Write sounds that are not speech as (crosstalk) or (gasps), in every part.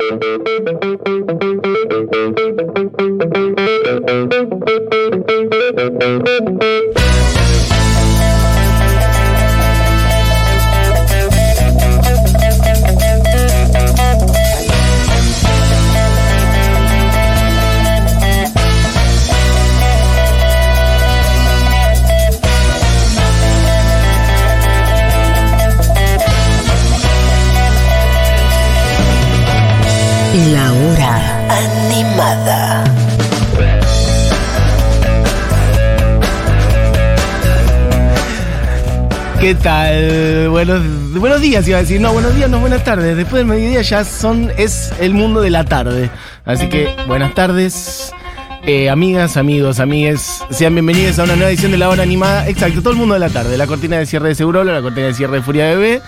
La ¿Qué tal? Buenos, buenos días, iba a decir. No, buenos días, no, buenas tardes. Después del mediodía ya son, es el mundo de la tarde. Así que, buenas tardes. eh, amigas, amigos, amigues, sean bienvenidos a una nueva edición de la hora animada. Exacto, todo el mundo de la tarde. La cortina de cierre de Segurola, la cortina de cierre de Furia Bebé.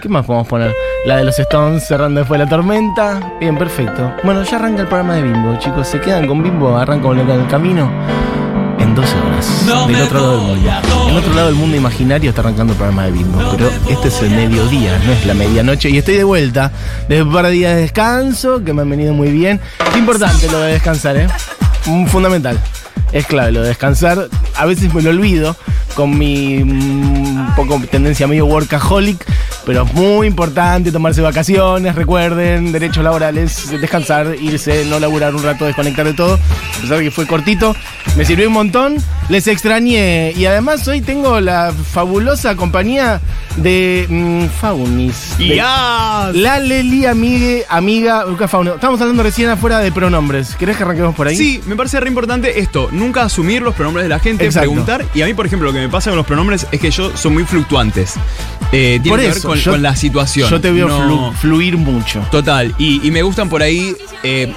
¿Qué más podemos poner? La de los Stones cerrando después de la tormenta. Bien, perfecto. Bueno, ya arranca el programa de Bimbo, chicos. ¿Se quedan con Bimbo? Arranca con el camino. En 12 horas. del otro lado del mundo. En otro lado del mundo imaginario está arrancando el programa de Bimbo. pero este es el mediodía, no es la medianoche. Y estoy de vuelta. Después de un par de días de descanso, que me han venido muy bien. Qué importante lo de descansar, ¿eh? Fundamental. Es clave lo de descansar. A veces me lo olvido con mi mm, poco tendencia medio workaholic, pero es muy importante tomarse vacaciones, recuerden, derechos laborales, descansar, irse, no laburar un rato, desconectar de todo. A pesar de que fue cortito, me sirvió un montón, les extrañé y además hoy tengo la fabulosa compañía de mm, Faunis. de- La Leli, amigue, amiga, Lucas Fauno. Estamos hablando recién afuera de pronombres. ¿Querés que arranquemos por ahí? Sí, me parece re importante esto, nunca asumir los pronombres de la gente, Exacto. preguntar. Y a mí, por ejemplo, lo que me pasa con los pronombres es que yo son muy fluctuantes. Eh, tiene Por que eso, ver con, yo- con la situación. Yo te veo No- flu- fluir mucho. Total, y, y me gustan por ahí eh,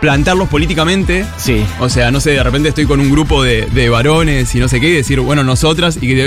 plantarlos políticamente. Sí. O sea, no sé, de repente estoy con un grupo de, de varones y no sé qué, y decir, bueno, nosotras, y que. eh,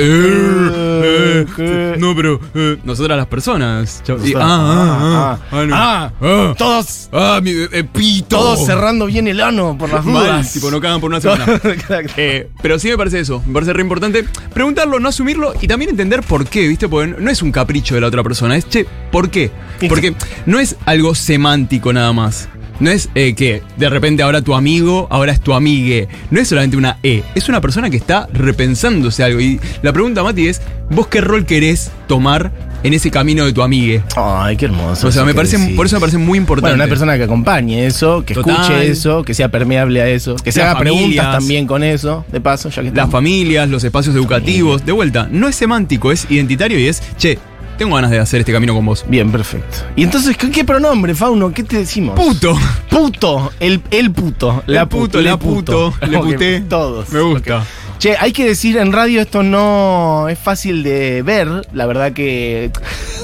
eh, ¿qué? no, pero. eh, nosotras las personas. Y- ah, ah, ah, ah, no. ah, Ah. Todos, Ah, mi eh, pito. todos cerrando bien el ano por las Mal, dudas. tipo, no cagan por una semana. (laughs) Eh, pero sí me parece eso, me parece re importante preguntarlo, no asumirlo y también entender por qué, ¿viste? Porque no es un capricho de la otra persona, es, che, ¿por qué? Porque no es algo semántico nada más. No es eh, que de repente ahora tu amigo, ahora es tu amigue. No es solamente una E, es una persona que está repensándose algo. Y la pregunta, Mati, es, ¿vos qué rol querés tomar en ese camino de tu amigue? Ay, qué hermoso. O sea, me parece, decís. por eso me parece muy importante. Bueno, una persona que acompañe eso, que Total. escuche eso, que sea permeable a eso, que se haga preguntas también con eso, de paso, ya que Las estamos. familias, los espacios educativos, de vuelta, no es semántico, es identitario y es, che, tengo ganas de hacer este camino con vos. Bien, perfecto. Y entonces, ¿qué, qué pronombre, Fauno? ¿Qué te decimos? Puto. Puto, el, el puto. El puto, la puto, le puté. Todos. Me gusta. Che, hay que decir en radio esto no es fácil de ver, la verdad que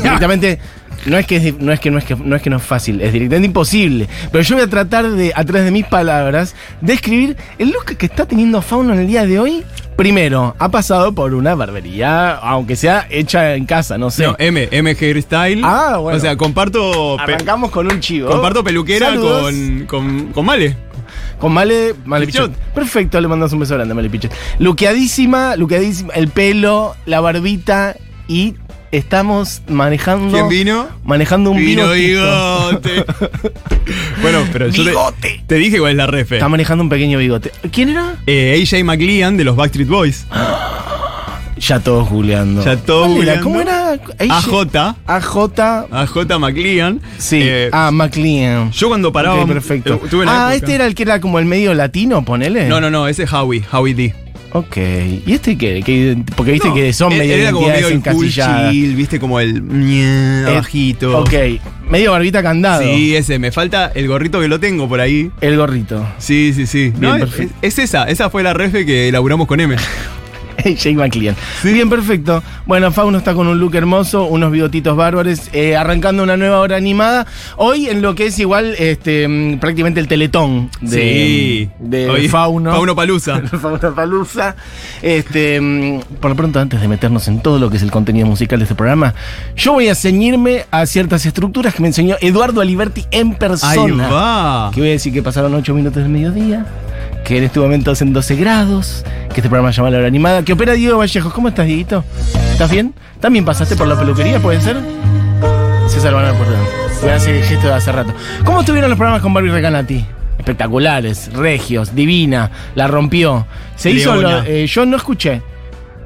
directamente no es que es, no es que no es que no es que no es fácil, es directamente imposible. Pero yo voy a tratar de a través de mis palabras describir el look que está teniendo Fauno en el día de hoy. Primero, ha pasado por una barbería, aunque sea hecha en casa, no sé. No, M, M Hairstyle. Ah, bueno. O sea, comparto. Arrancamos con un chivo. comparto peluquera con, con, con Male. Con Male, Male Pichot. Pichot. Perfecto, le mandas un beso grande, Male Pichot. Luqueadísima, luqueadísima, el pelo, la barbita y estamos manejando. ¿Quién vino? Manejando un Vino bigotito. bigote. (laughs) bueno, pero yo te- Bigote. te, dije cuál es la refe. Está manejando un pequeño bigote. ¿Quién era? Eh, AJ McLean de los Backstreet Boys. (gasps) Ya todos googleando. Ya todos googleando. ¿Cómo era? AJ. AJ. AJ McLean. Sí. Eh, ah, McLean. Yo cuando paraba. Ok, perfecto. eh, tuve ah, época- este era el que era como el medio latino, ponele. No, no, no, ese es Howie, Howie D. Ok. ¿Y este qué? ¿Qué- porque viste No, que son él- medio era como medio el cool encasilladas. chill, viste como el Eh, bajito. Ok. Medio barbita candado. Sí, ese, me falta el gorrito que lo tengo por ahí. El gorrito. Sí, sí, sí. Bien, No, es esa, esa fue la refe que elaboramos con M. (laughs) (laughs) Jake McLean. Bien, perfecto. Bueno, Fauno está con un look hermoso, unos bigotitos bárbaros, eh, arrancando una nueva hora animada. Hoy en lo que es igual este, mm, prácticamente el teletón de, sí. de Hoy- Fauno. Fauno Palusa. (laughs) Fauno Palusa. Este, mm, por lo pronto, antes de meternos en todo lo que es el contenido musical de este programa, yo voy a ceñirme a ciertas estructuras que me enseñó Eduardo Aliberti en persona. Ahí va. Que voy a decir que pasaron 8 minutos del mediodía, que en este momento hacen 12 grados, que este programa se llama La Hora Animada, que opera Diego Vallejos. ¿Cómo estás, Dieguito? ¿Estás bien? ¿También pasaste por la peluquería, puede ser? César a hacer el gesto de hace rato. ¿Cómo estuvieron los programas con Barbie Recanati? Espectaculares, regios, divina, la rompió. Se hizo lo- eh, yo no escuché.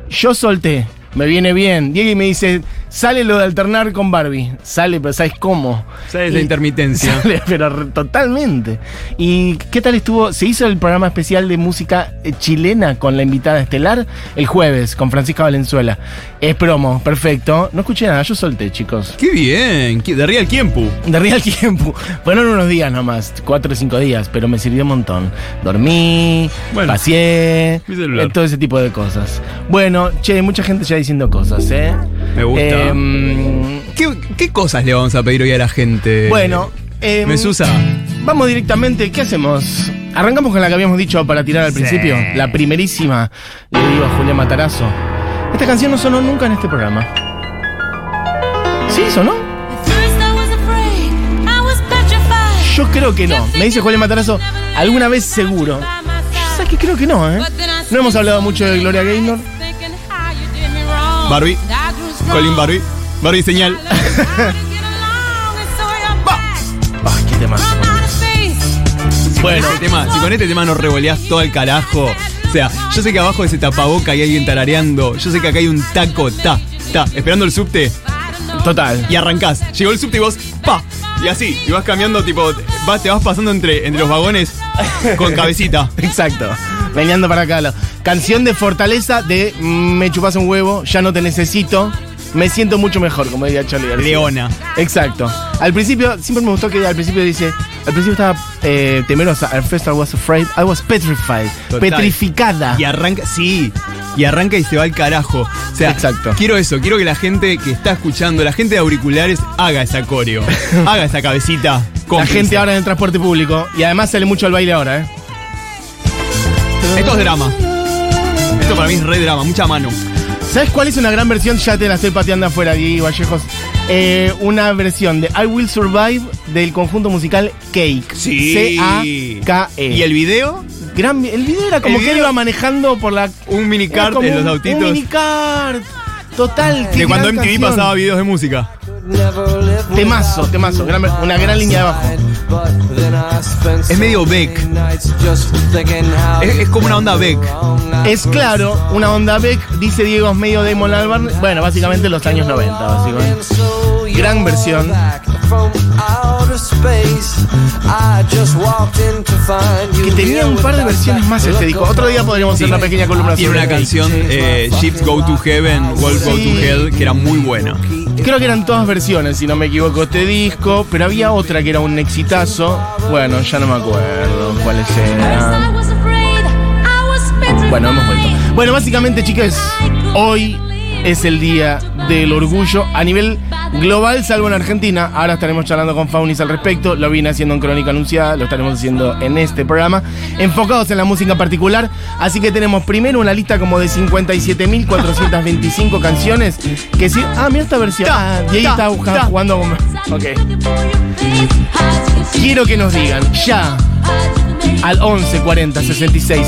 Yo solté. Me viene bien. Diego me dice, sale lo de alternar con Barbie. Sale, pero ¿sabes cómo? ¿Sabes la intermitencia? (laughs) Sale, pero totalmente. ¿Y qué tal estuvo? Se hizo el programa especial de música eh, chilena con la invitada estelar el jueves con Francisca Valenzuela. Es promo, perfecto. No escuché nada, yo solté, chicos. Qué bien. De Real Tiempo. De real tiempo. Fueron unos días nomás, cuatro o cinco días, pero me sirvió un montón. Dormí, Bueno, paseé, eh, todo ese tipo de cosas. Bueno, che, mucha gente ya diciendo cosas, ¿eh? Me gusta. Em, ¿Qué, qué cosas le vamos a pedir hoy a la gente? bueno, em, Mesusa. Vamos directamente, ¿qué hacemos? Arrancamos con la que habíamos dicho para tirar al Sí. principio, la primerísima, le digo a Julián Matarazo. Esta canción no sonó nunca en este programa. ¿Sí sonó? Yo creo que no. Me dice Julián Matarazo, alguna vez seguro. ¿Sabes que creo que no, eh? No hemos hablado mucho de Gloria Gaynor. Barbie. Colin Barbie. Barbie señal. Ay, qué tema. Bueno, tema, si con este tema nos revoleás todo el carajo. O sea, yo sé que abajo de ese tapaboca hay alguien tarareando. Yo sé que acá hay un taco, ta, ta, esperando el subte. total. Y arrancás. Llegó el subte y vos, pa. Y así, y vas cambiando, tipo, vas, te vas pasando entre, entre los vagones con cabecita. (laughs) Exacto. Veniendo para acá. la Canción de fortaleza de mm, Me chupas un huevo, ya no te necesito. Me siento mucho mejor, como diría Charlie García. Leona. Exacto. Al principio, siempre me gustó que al principio dice, al principio estaba eh, temerosa. At first I was afraid, I was petrified. Total. Petrificada. Y arranca, sí, y arranca y se va al carajo. O sea, Exacto. quiero eso, quiero que la gente que está escuchando, la gente de auriculares, haga esa coreo. (laughs) haga esa cabecita. La gente ahora en el transporte público. Y además sale mucho al baile ahora, ¿eh? Esto es drama. Esto para mí es re drama, mucha mano. ¿Sabes cuál es una gran versión? Ya te la estoy pateando afuera, Diego Vallejos. Eh, una versión de I Will Survive del conjunto musical Cake. C-A-K-E. ¿Y el video? Gran, el video era como que él iba manejando por la. Un minicart en los un- autitos. Un minicart. Total. de cuando MTV canción. pasaba videos de música. Temazo, temazo. gran- una gran línea de abajo. Es medio Beck. Es, es como una onda Beck. Es claro, una onda Beck, dice Diego, es medio Damon Albarn. Bueno, básicamente los años 90, básicamente. Gran versión. Que tenía un par de versiones más este disco. Otro día podríamos hacer una pequeña columna Tiene sobre una canción, eh, Ships Go to Heaven, Wolves Go to Hell, que era muy buena. Creo que eran todas versiones, si no me equivoco, este disco. Pero había otra que era un exitazo. Bueno, ya no me acuerdo cuáles eran. Bueno, hemos vuelto. Bueno, básicamente, chicas, hoy es el día del orgullo a nivel global, salvo en Argentina. Ahora estaremos charlando con Faunis al respecto. Lo vine haciendo en Crónica Anunciada, lo estaremos haciendo en este programa, enfocados en la música particular. Así que tenemos primero una lista como de 57.425 canciones. Que sí. Ah, mira esta versión. Ah, y ahí ta, está buscando, jugando con. Ok. Quiero que nos digan ya al 11 40 66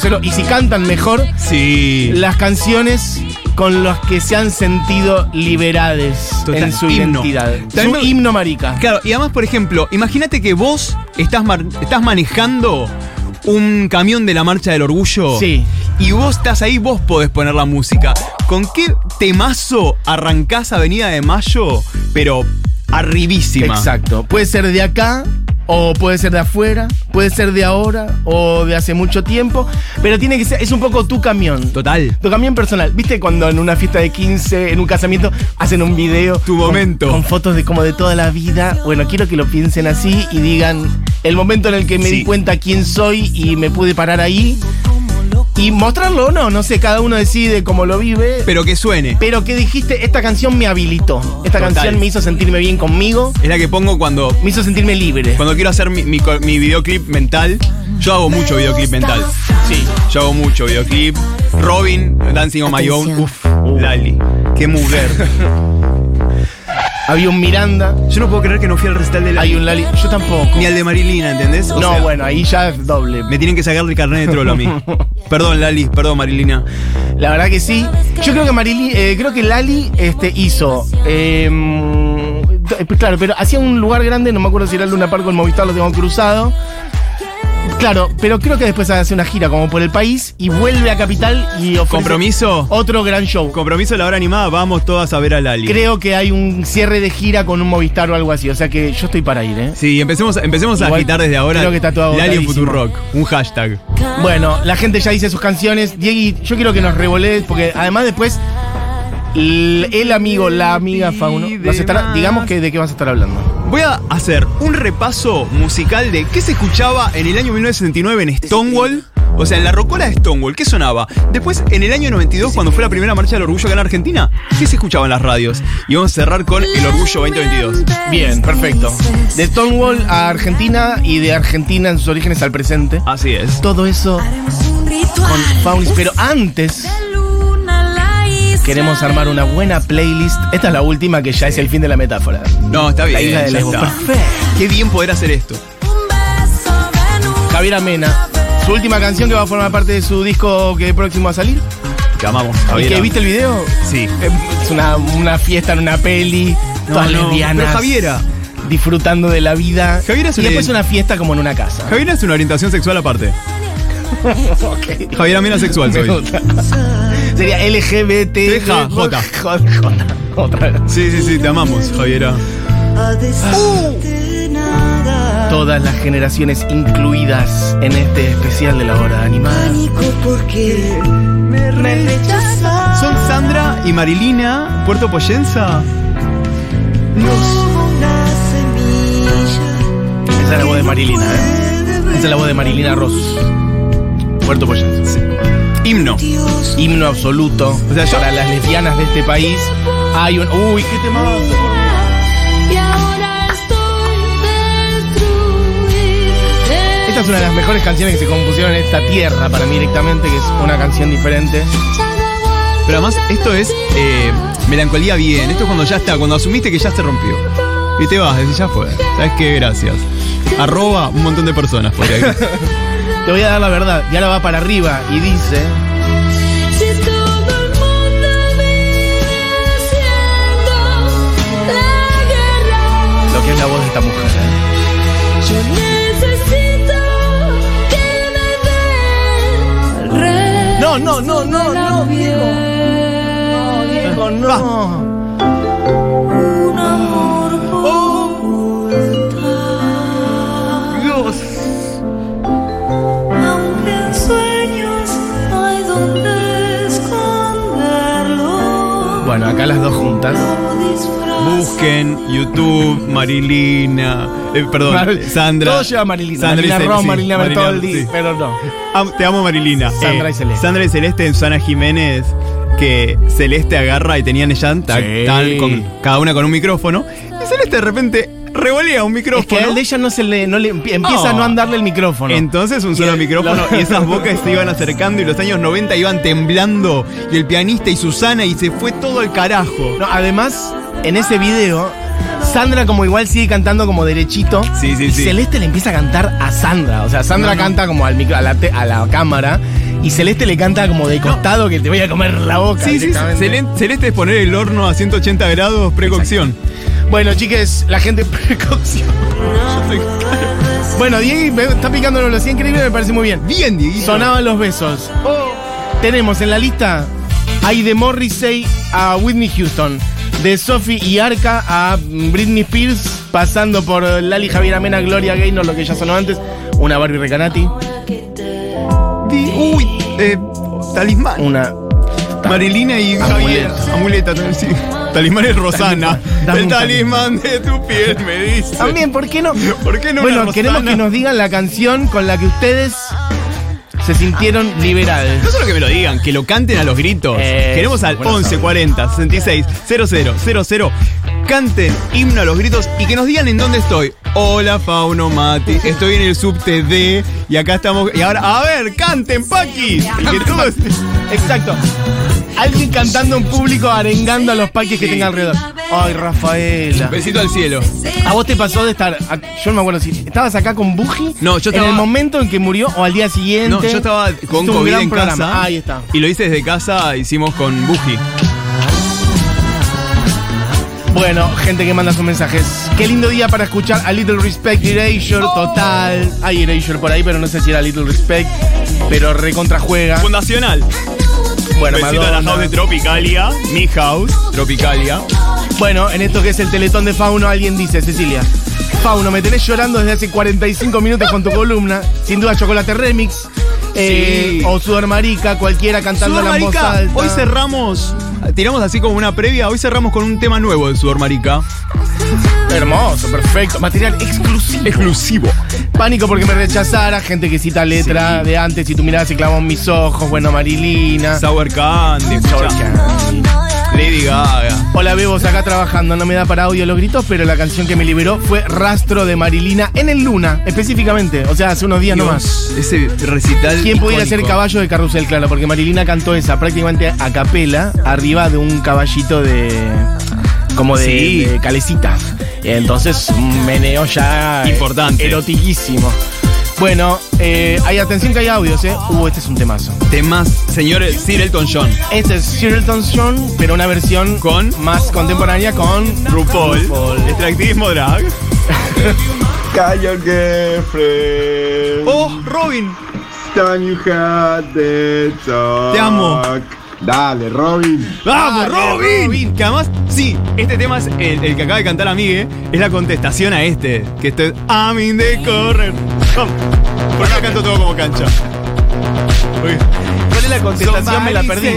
000 y si cantan mejor Sí. las canciones con las que se han sentido liberades Total, en su himno. identidad. También su himno marica. Claro, y además, por ejemplo, imagínate que vos estás, estás manejando un camión de la Marcha del Orgullo. Sí. Y vos estás ahí, vos podés poner la música. ¿Con qué temazo arrancás Avenida de Mayo? Pero arribísima. Exacto. Puede ser de acá o puede ser de afuera, puede ser de ahora o de hace mucho tiempo, pero tiene que ser es un poco tu camión. Total. Tu camión personal. ¿Viste cuando en una fiesta de 15, en un casamiento, hacen un video? Tu con- momento. Con, fotos de como de toda la vida. Bueno, quiero que lo piensen así y digan el momento en el que me Sí. di cuenta quién soy y me pude parar ahí. Y mostrarlo o no, no sé, cada uno decide cómo lo vive. Pero que suene. Pero que dijiste, esta canción me habilitó. Esta Total. canción me hizo sentirme bien conmigo, Es la que pongo cuando, me hizo sentirme libre. cuando quiero hacer mi, mi mi videoclip mental. Yo hago mucho videoclip mental. Sí. Yo hago mucho videoclip. Robin, Dancing on My Own. Uf, Lali. Qué mujer. (laughs) Había un Miranda, Yo no puedo creer que no fui al recital de Lali. hay un Lali. Yo tampoco. Ni al de Marilina, ¿entendés? O no, sea, bueno, ahí ya es doble. Me tienen que sacar el carnet de trolo a mí. (laughs) perdón, Lali, perdón, Marilina. La verdad que sí. Yo creo que eh, creo que Lali este, hizo. eh, Claro, pero hacía un lugar grande, no me acuerdo si era el Luna Park o el Movistar, lo tengo cruzado. Claro, pero creo que después hace una gira como por el país y vuelve a Capital y ofrece Compromiso. otro gran show. Compromiso de la hora animada, vamos todas a ver a Lali. Creo que hay un cierre de gira con un Movistar o algo así, o sea que yo estoy para ir, ¿eh? Sí, empecemos, empecemos a agitar desde ahora. creo que está todo Lali en. Futurock. Un hashtag. Bueno, la gente ya dice sus canciones. Diego, yo quiero que nos revolees, porque además después el, el amigo, la amiga Fauno, nos estará- digamos que de qué vas a estar hablando. Voy a hacer un repaso musical de qué se escuchaba en el año 1969 en Stonewall. O sea, en la rocola de Stonewall, ¿qué sonaba? Después, en el año 92, cuando fue la primera marcha del orgullo acá en Argentina, ¿qué se escuchaba en las radios? Y vamos a cerrar con el orgullo 2022. Bien, perfecto. De Stonewall a Argentina y de Argentina en sus orígenes al presente. Así es. Todo eso con Faunis. Pero antes queremos armar una buena playlist. Esta es la última que ya es el fin de la metáfora. No, está bien. La isla de Lesbos. Perfecto. Qué bien poder hacer esto. Javier Amena. Su última canción que va a formar parte de su disco que próximo a salir. Te amamos, ¿Y Javiera. que viste el video? Sí. Es una, una fiesta en una peli, No, todas no, lesbianas. pero Javiera. Disfrutando de la vida. Javiera es y una- después una fiesta como en una casa. Javiera es una orientación sexual aparte. (laughs) Ok. Javiera Mena sexual Me soy. Sería LGBT. Deja, J. J. J. Otra vez. Sí, sí, sí, te amamos, Javiera. Todas las generaciones incluidas en este especial de la hora animada. ¿Son Sandra y Marilina Puerto Poyenza? Esa es la voz de Marilina, ¿eh? Esa es la voz de Marilina Ross. Puerto Poyense. Himno. Himno absoluto. O sea, yo- para las lesbianas de este país. Hay un. Uy, qué temazo. Y ahora estoy destruida. Esta es una de las mejores canciones que se compusieron en esta tierra para mí directamente, que es una canción diferente. Pero además, esto es eh, melancolía bien. Esto es cuando ya está, cuando asumiste que ya se rompió. Y te vas, decís, ya fue. ¿Sabes qué? Gracias. Arroba un montón de personas por ahí. (laughs) Te voy a dar la verdad. Y ahora va para arriba y dice. Si todo el mundo vive haciendo la guerra, Lo que es la voz de esta mujer. ¿eh? yo necesito que me den No, no, no, no, no, Diego. No, Diego, no. Acá las dos juntas. Busquen YouTube, Marilina. eh, perdón, Mar- Sandra. Todo lleva Marilina. Sandra y Marilina Ross, sí, Marilina Bertoldi, sí. pero no. Am- te amo, Marilina. Eh, Sandra y Celeste. Sandra y Celeste en Susana Jiménez, que Celeste agarra y tenían llanta, Sí. con, cada una con un micrófono. Y Celeste de repente revolea un micrófono. Es que a él de ella no se le, no le empie- empieza a no andarle el micrófono. Entonces un solo micrófono y esas bocas se iban acercando y los años 90 iban temblando y el pianista y Susana y se fue todo al carajo. No, además, en ese video, Sandra como igual sigue cantando como derechito. Sí, sí, y sí. Celeste le empieza a cantar a Sandra. O sea, Sandra No, no. canta como al micro, a, la te- a la cámara. Y Celeste le canta como de costado que te voy a comer la boca. Sí, sí. Celeste, es poner el horno a 180 grados precocción. Bueno, chiques, la gente (laughs) precaución. Bueno, Diego me está picando los 100 increíble, me parece muy bien. Bien, Dieguito. Sonaban los besos. Tenemos en la lista hay de Morrissey a Whitney Houston, de Sophie y Arca a Britney Spears, pasando por Lali Javier Amena, Gloria Gaynor, lo que ya sonó antes, una Barbie Recanati, Di- Uy, eh, talismán. una Marilina y Javier. Amuleta, también, sí. Talismán es Rosana. Dame el talismán de tu piel me dice. También, ¿por qué no? ¿Por qué no Bueno, una queremos que nos digan la canción con la que ustedes se sintieron liberados. No solo que me lo digan, que lo canten a los gritos. Eh, Queremos al bueno 11 saber. 40 66 00 00. Canten himno a los gritos y que nos digan en dónde estoy. Hola, Fauno Mati. Estoy en el subte D y acá estamos. Y ahora, a ver, canten, (laughs) todos. Exacto. Alguien cantando en público, arengando a los paquis que tenga alrededor. Ay, Rafaela. Besito al cielo. ¿A vos te pasó de estar.? a- yo no me acuerdo si. ¿Estabas acá con Buji? No, yo En estaba- el momento en que murió o al día siguiente. No, yo estaba con Hiciste un COVID gran en programa. casa. Ahí está. Y lo hice desde casa, hicimos con Buji. Bueno, gente que manda sus mensajes. Qué lindo día para escuchar a Little Respect Erasure, total. Hay Erasure por ahí, pero no sé si era Little Respect. Pero recontra juega. Fundacional. Bueno, Besito a la Madonna. house de Tropicalia. Mi house, Tropicalia. Bueno, en esto que es el teletón de Fauno, alguien dice, Cecilia. Fauno, me tenés llorando desde hace 45 minutos con tu columna. Sin duda, Chocolate Remix. eh, Sí. o Sudor Marica, cualquiera cantando la voz Sudor alta. Marica, hoy cerramos, tiramos así como una previa, hoy cerramos con un tema nuevo de Sudor Marica. Hermoso, perfecto. Material exclusivo. Exclusivo. Pánico porque me rechazara, gente que cita letra Sí. de antes y tu mirada se clavó en mis ojos, bueno, Marilina. Sour Candy. escuchá. Lady Gaga. Hola Bebos, acá trabajando, no me da para audio los gritos, pero la canción que me liberó fue Rastro de Marilina en el Luna, específicamente, o sea, hace unos días nomás. Dios, ese recital. ¿Quién pudiera ser icónico. caballo de carrusel? Claro, porque Marilina cantó esa prácticamente a capela, arriba de un caballito de. como de, Sí. de calecita. Entonces, un meneo ya. Importante. Erotiquísimo. Bueno, eh, hay atención que hay audios, ¿eh? Uh, este es un temazo. Temas, señores, Sir Elton John. Este es Sir Elton John, pero una versión Con más contemporánea con RuPaul. Extractivismo drag. (laughs) Call your girlfriend. Oh, Robin. Time you had the talk. Te amo. Dale, Robin. ¡Vamos, Dale, Robin! Robin. Que además, sí, este tema es el, el que acaba de cantar Amigue, es la contestación a este. Que este es I'm in the corner. Vamos. Por acá canto todo como cancha. Uy. ¿Cuál es la contestación? Me la perdí.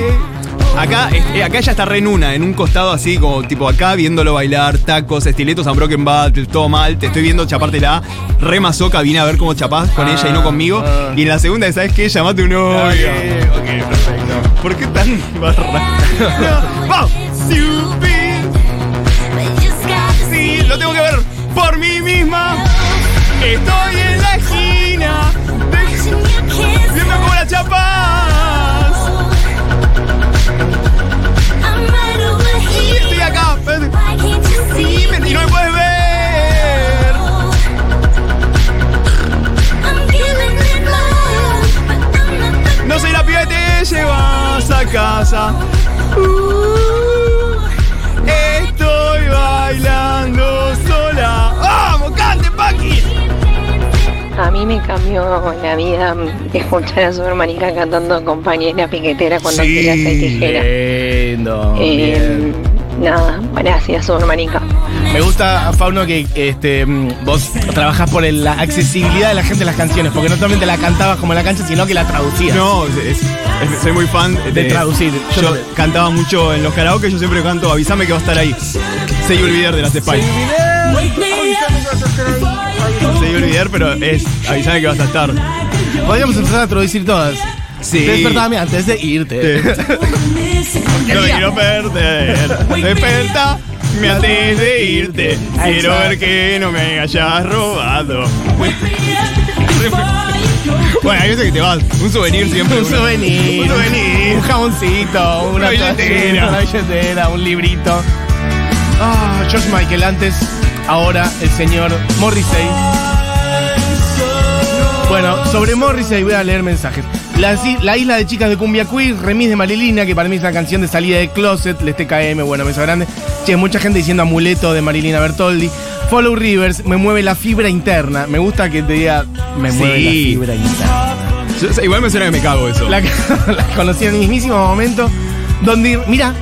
Acá, eh, acá ella está re en una, en un costado así, como tipo acá, viéndolo bailar, tacos, estiletos, Unbroken Battle, todo mal, te estoy viendo chapártela, re masoca, vine a ver cómo chapás con Ah, ella y no conmigo. ah. Y en la segunda, ¿sabes qué? Llamate un novio. Ok, ok, perfecto. ¿Por qué tan barra? (laughs) ¡Vamos! Sí, lo tengo que ver por mí misma. Estoy en la esquina, viendo cómo la chapas. Y no puedes ver. No soy la piba que te llevas a casa. Uh, estoy bailando sola. ¡Vamos, cante, Paqui! A mí me cambió la vida escuchar a su hermanita cantando compañera piquetera cuando Sí, tiras tijera. Lindo. Eh, nada, gracias, su hermanita. Me gusta, Fauno, que este, mm, vos trabajás por el- la accesibilidad de la gente a las canciones, porque no solamente la cantabas como en la cancha, sino que la traducías. No, es- es- soy muy fan de, De traducir. Yo cantaba mucho en los karaoke, yo siempre canto Avísame que va a estar ahí. Se olvidar de las Spice. Se olvidar, pero es Avísame que vas a estar. Podríamos empezar a traducir todas. Sí. Despertame antes de irte. (laughs) (laughs) No me quiero perder. Desperta, me antes de irte. Quiero ver que no me hayas robado. Bueno, hay veces que te vas. Un souvenir siempre. Un souvenir. Un souvenir. Un jamoncito, una, billetera. una billetera, un librito. Ah, George Michael antes, ahora el señor Morrissey. Bueno, sobre Morrissey voy a leer mensajes. La, la isla de chicas de Cumbia Queer, remis de Marilina, que para mí es una canción de salida de closet, les TKM, bueno, beso grande. Che, mucha gente diciendo amuleto de Marilina Bertoldi. Follow Rivers, me mueve la fibra interna. Me gusta que te diga, me Sí. mueve la fibra interna. Yo- igual me suena que me cago eso. La, (laughs) la conocí en el mismísimo momento donde, mira,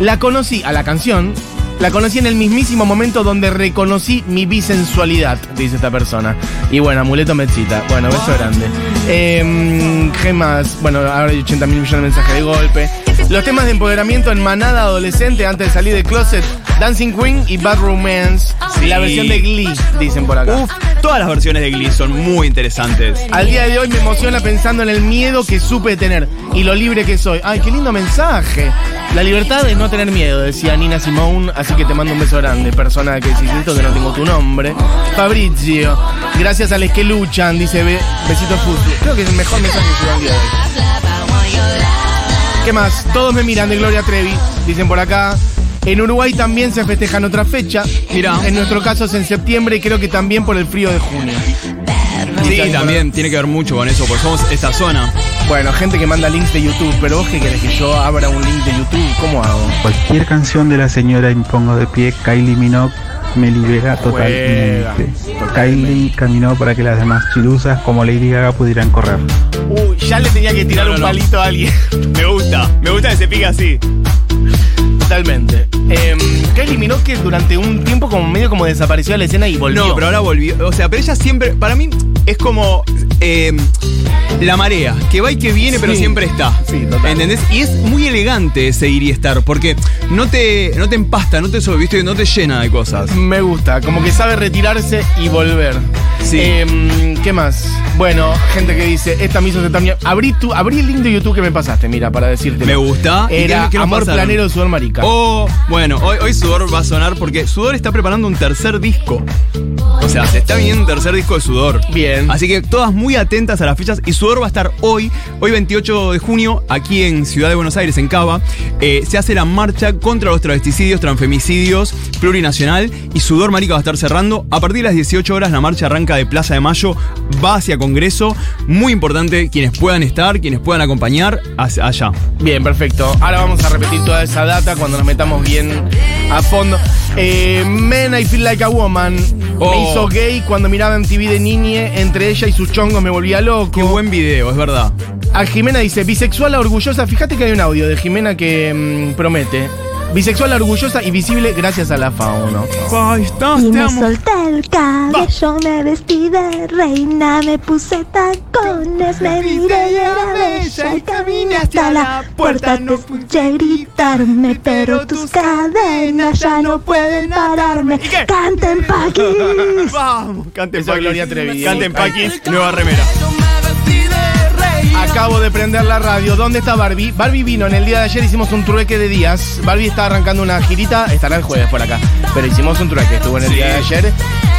la conocí a la canción, la conocí en el mismísimo momento donde reconocí mi bisensualidad, dice esta persona. Y bueno, amuleto mechita. Bueno, beso grande. Eh, ¿Qué más? Bueno, ahora hay 80 mil millones de mensajes de golpe. Los temas de empoderamiento en manada adolescente antes de salir del closet, Dancing Queen y Bad Romance. Sí. La versión de Glee, dicen por acá. Uf, todas las versiones de Glee son muy interesantes. Al día de hoy me emociona pensando en el miedo que supe tener y lo libre que soy. Ay, qué lindo mensaje. La libertad es no tener miedo, decía Nina Simone, así que te mando un beso grande, persona que esto que no tengo tu nombre. Fabrizio, gracias a los que luchan, dice Be- Besito Fusi. Creo que es el mejor mensaje que al día de hoy. ¿Qué más? Todos me miran de Gloria Trevi, dicen por acá. En Uruguay también se festejan otra fecha. Mirá. En nuestro caso es en septiembre y creo que también por el frío de junio. Sí, también tiene que ver mucho con eso, porque somos esta zona. Bueno, gente que manda links de YouTube, pero vos que querés que yo abra un link de YouTube, ¿cómo hago? Cualquier canción de la señora Impongo de Pie, Kylie Minogue, me libera totalmente. Juega. Kylie caminó para que las demás chiluzas como Lady Gaga pudieran correr. Uy, ya le tenía que tirar No, no, un no. palito a alguien. (laughs) Me gusta, me gusta que se pica así. Totalmente. Eh, Kylie Minogue durante un tiempo como medio como desapareció de la escena y volvió. No, pero ahora volvió. O sea, pero ella siempre, para mí, es como eh, la marea, que va y que viene, pero Sí. siempre está. Sí, total. ¿Entendés? Y es muy elegante ese ir y estar, porque no te, no te empasta, no te, so- ¿viste? no te llena de cosas. Me gusta, como que sabe retirarse y volver. Sí. Eh, ¿Qué más? Bueno, gente que dice, esta me hizo sentar bien. Abrí, tu, abrí el link de YouTube que me pasaste, mira, para decirte. Me gusta. ¿Y Era qué- qué Amor pasaron? Planero de Sudor Marica. Oh, bueno, hoy, hoy Sudor va a sonar porque Sudor está preparando un tercer disco. O sea, se está viniendo un tercer disco de Sudor. Bien. Así que todas muy atentas a las fechas. Y Sudor va a estar hoy, hoy 28 de junio, aquí en Ciudad de Buenos Aires, en Cava. Eh, se hace la marcha contra los travesticidios, transfemicidios, plurinacional. Y Sudor Marica va a estar cerrando. A partir de las 18 horas, la marcha arranca de Plaza de Mayo, va hacia Congreso. Muy importante, quienes puedan estar, quienes puedan acompañar, hacia allá. Bien, perfecto. Ahora vamos a repetir toda esa data cuando nos metamos bien a fondo. Eh, Men, I Feel Like a Woman. Me Oh. hizo gay cuando miraba MTV de niñe. Entre ella y sus chongos me volvía loco. Qué buen video, es verdad. A Jimena dice, bisexual, orgullosa. Fíjate que hay un audio de Jimena que mm, promete. Bisexual, orgullosa y visible gracias a la fauno. Ay, estás, Y te me amo. solté el cabello, me vestí de reina, me puse tacones, me miré y era bella y caminé hasta la puerta. Te escuché gritarme, pero tus cadenas ya no pueden pararme. Canten (laughs) paquis. Vamos, canten Esa Paquis. Gloria Trevi. Canten Paquis, nueva remera. Acabo de prender la radio. ¿Dónde está Barbie? Barbie vino en el día de ayer, hicimos un trueque de días. Barbie está arrancando una girita, estará el jueves por acá. Pero hicimos un trueque, estuvo en el Sí. día de ayer.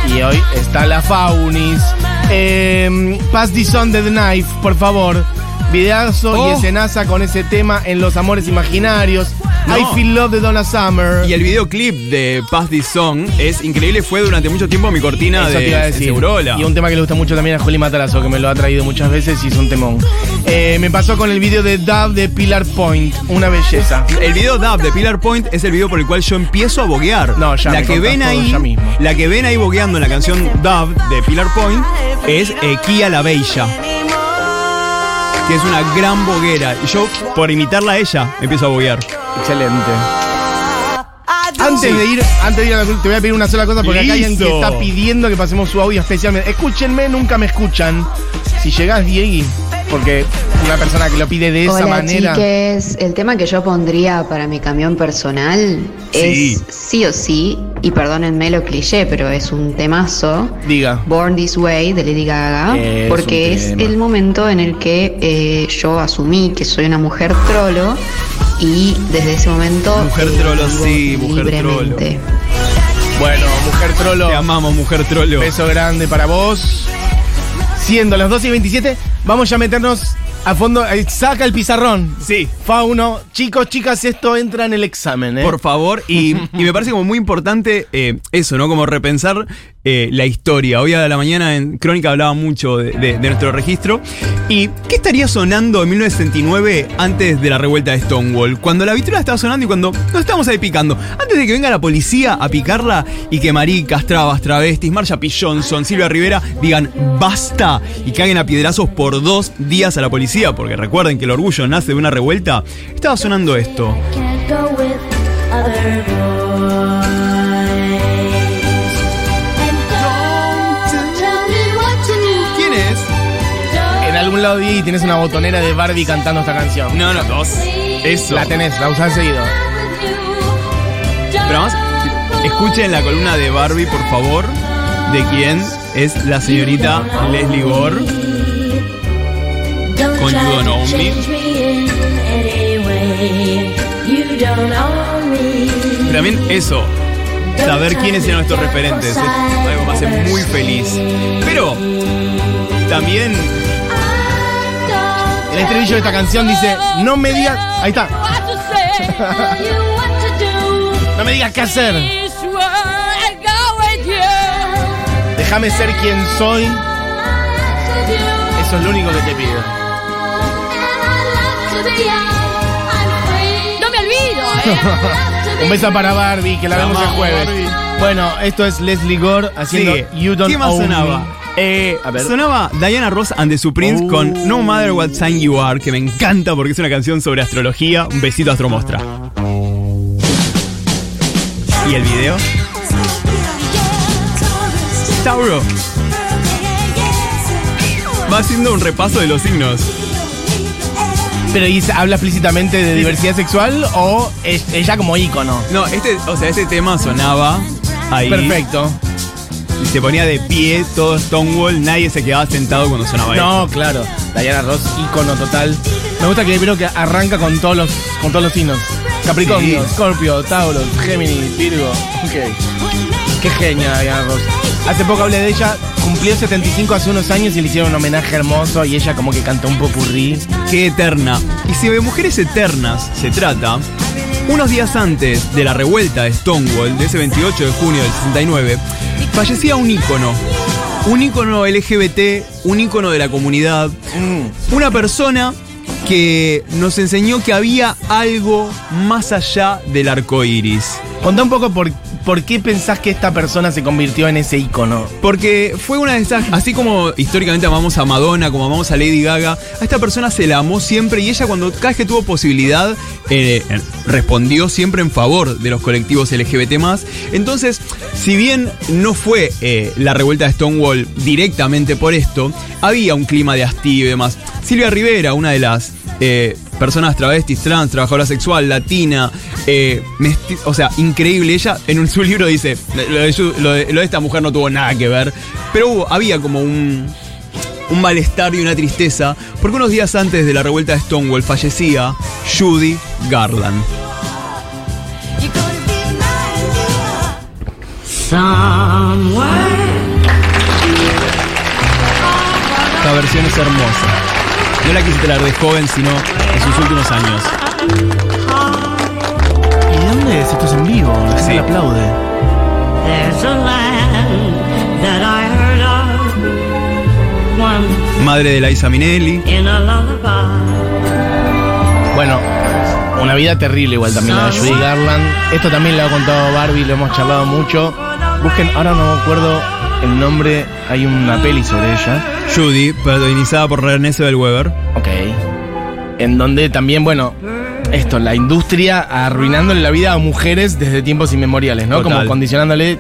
Y hoy está la Faunis. Eh, Pass this on the knife, por favor. Videazo y Oh. escenaza con ese tema en Los Amores Imaginarios. No. I Feel Love de Donna Summer. Y el videoclip de Pass This Song es increíble, fue durante mucho tiempo mi cortina Eso de. Segurola. Y un tema que le gusta mucho también a Juli Matarazo, que me lo ha traído muchas veces y es un temón. Eh, me pasó con el video de Dove de Pillar Point, una belleza. El video Dub de Pillar Point es el video por el cual yo empiezo a boguear. No, ya la que ven ahí, ya mismo. la que ven ahí bogueando en la canción Dub de Pillar Point es eh, Kia la Bella. Que es una gran boguera. Y yo, por imitarla a ella, empiezo a boguear. Excelente. Antes de ir, antes de ir a la te voy a pedir una sola cosa porque acá hay alguien que Listo. está pidiendo que pasemos su audio especialmente. Escúchenme, nunca me escuchan. Si llegás, Diegui, porque una persona que lo pide de esa Hola manera. chiques, el tema que yo pondría para mi camión personal Sí. es sí o sí, y perdónenme lo cliché, pero es un temazo, Diga. Born This Way de Lady Gaga, Es porque es el momento en el que eh, yo asumí que soy una mujer trolo y desde ese momento Mujer eh, trolo, sí, mujer libremente. Bueno, mujer trolo. Te amamos, mujer trolo. Beso grande para vos. Siendo las 12 y 27, vamos ya a meternos a fondo. eh, Saca el pizarrón. Sí. Fauno. Chicos, chicas, esto entra en el examen, ¿eh? Por favor, y, (laughs) y me parece como muy importante eh, eso, ¿no? Como repensar eh, la historia. Hoy a la mañana en Crónica hablaba mucho de, de- de nuestro registro. ¿Y qué estaría sonando en 1969 antes de la revuelta de Stonewall? Cuando la vitrola estaba sonando y cuando nos estábamos ahí picando. Antes de que venga la policía a picarla y que maricas, trabas, travestis, Marsha P. Johnson, Silvia Rivera digan basta y caguen a piedrazos por dos días a la policía, porque recuerden que el orgullo nace de una revuelta, estaba sonando esto. ¿Quién es? En algún lado, Diegui, tienes una botonera de Barbie cantando esta canción. No, no, dos. Eso. La tenés, la usás seguido. Pero además, escuchen la columna de Barbie, por favor, de quién es la señorita Leslie Gore. Con You Don't Own Me. Pero también eso, saber quiénes eran nuestros referentes, es algo que me hace muy feliz. Pero también El estribillo de esta canción dice: No me digas. Ahí está. (laughs) No me digas qué hacer. Déjame ser quien soy. Eso es lo único que te pido. No me olvido, ¿eh? (laughs) Un beso para Barbie, que la vemos el jueves. Bueno, esto es Leslie Gore haciendo Sigue. You Don't ¿Qué más Own Me. sonaba? Eh, A ver. sonaba Diana Ross and the Supremes Oh. con No Matter What Sign You Are, que me encanta porque es una canción sobre astrología. Un besito a Astromostra. ¿Y el video? Tauro. Va haciendo un repaso de los signos. Pero ¿y habla explícitamente de diversidad sexual o es ella como ícono? No, este, o sea, este tema sonaba ahí. Perfecto. Y se ponía de pie todo Stonewall, nadie se quedaba sentado cuando sonaba No, claro. Diana Ross, ícono total. Me gusta que creo que arranca con todos los, con todos los signos. Capricornio, Sí. Scorpio, Tauro, Géminis, Virgo. Ok. Qué genia Diana Ross. Hace poco hablé de ella, cumplió 75 hace unos años y le hicieron un homenaje hermoso y ella como que cantó un popurrí. Qué eterna. Y si de mujeres eternas se trata, unos días antes de la revuelta de Stonewall, de ese 28 de junio del 69, fallecía un ícono. Un ícono LGBT, un ícono de la comunidad, una persona que nos enseñó que había algo más allá del arco iris. Contá un poco por, por qué pensás que esta persona se convirtió en ese ícono. Porque fue una de esas, así como históricamente amamos a Madonna, como amamos a Lady Gaga, a esta persona se la amó siempre y ella cuando cada vez que tuvo posibilidad eh, respondió siempre en favor de los colectivos LGBT+. Entonces, si bien no fue eh, la revuelta de Stonewall directamente por esto, había un clima de hastío y demás. Silvia Rivera, una de las eh, personas travestis, trans, trabajadora sexual, latina, eh, o sea, increíble. Ella en un- (laughs) su libro dice, lo de, su- lo de- lo de esta mujer no tuvo nada que ver, pero hubo, había como un, un malestar y una tristeza, porque unos días antes de la revuelta de Stonewall fallecía Judy Garland. Esta versión es hermosa. No la quise traer de joven, sino en sus últimos años. ¿Y de dónde es? Esto es en vivo. La gente Sí. aplaude. There's a land that I heard of once Madre de Liza lullaby. Bueno, una vida terrible igual también la de Judy Garland. Esto también lo ha contado Barbie, lo hemos charlado mucho. Busquen, ahora no me acuerdo el nombre, hay una peli sobre ella. Judy, protagonizada por René Zellweger. Ok. En donde también, bueno, esto, la industria arruinándole la vida a mujeres desde tiempos inmemoriales, ¿no? Total. Como condicionándole.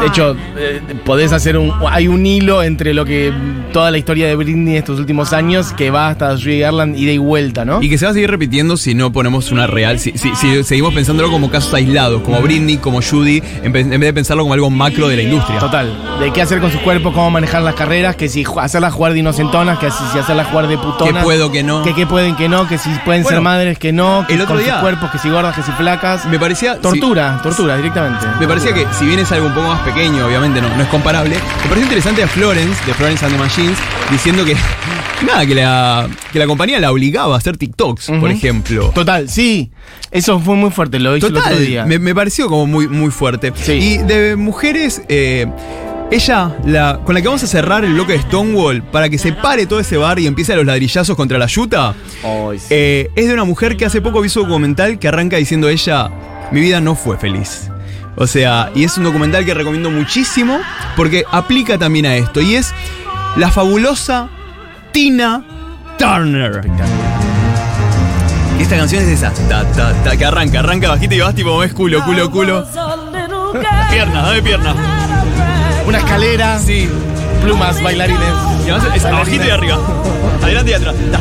De hecho, eh, podés hacer un. Hay un hilo entre lo que. Toda la historia de Britney estos últimos años que va hasta Judy Garland ida y vuelta, ¿no? Y que se va a seguir repitiendo si no ponemos una real. Si, si- si seguimos pensándolo como casos aislados, como Britney, como Judy, en, vez- en vez de pensarlo como algo macro de la industria. Total, de qué hacer con su cuerpo, cómo manejar las carreras, que si hacerlas jugar de inocentonas, que si, si hacerlas jugar de putonas. Que puedo, que no. Que qué pueden, que no, que si pueden ser madres, que no, que el otro con día- sus cuerpos, que si gordas, que si flacas. Me parecía. Tortura, tortura, directamente. Me parecía que, si bien es algo un poco más pequeño, obviamente no, no es comparable, me pareció interesante a Florence, de Florence and the Machines, diciendo que. (laughs) Nada, que la, que la compañía la obligaba a hacer TikToks, por ejemplo. Total, sí. Eso fue muy fuerte, lo hizo el otro Total, día. me, me pareció como muy, muy fuerte. Sí. Y de mujeres, eh, ella, la, con la que vamos a cerrar el bloque de Stonewall, para que se pare todo ese bar y empiece los ladrillazos contra la yuta, sí. eh, es de una mujer que hace poco vi su documental que arranca diciendo ella, mi vida no fue feliz. O sea, y es un documental que recomiendo muchísimo porque aplica también a esto. Y es la fabulosa Tina Turner. Y esta canción es esa, ta, ta, ta, que arranca, arranca bajito y vas tipo, es culo, culo, culo. Pierna, dame pierna. Una escalera, Sí. plumas, bailarines. Y además es abajito y arriba. Adelante y atrás. Ta.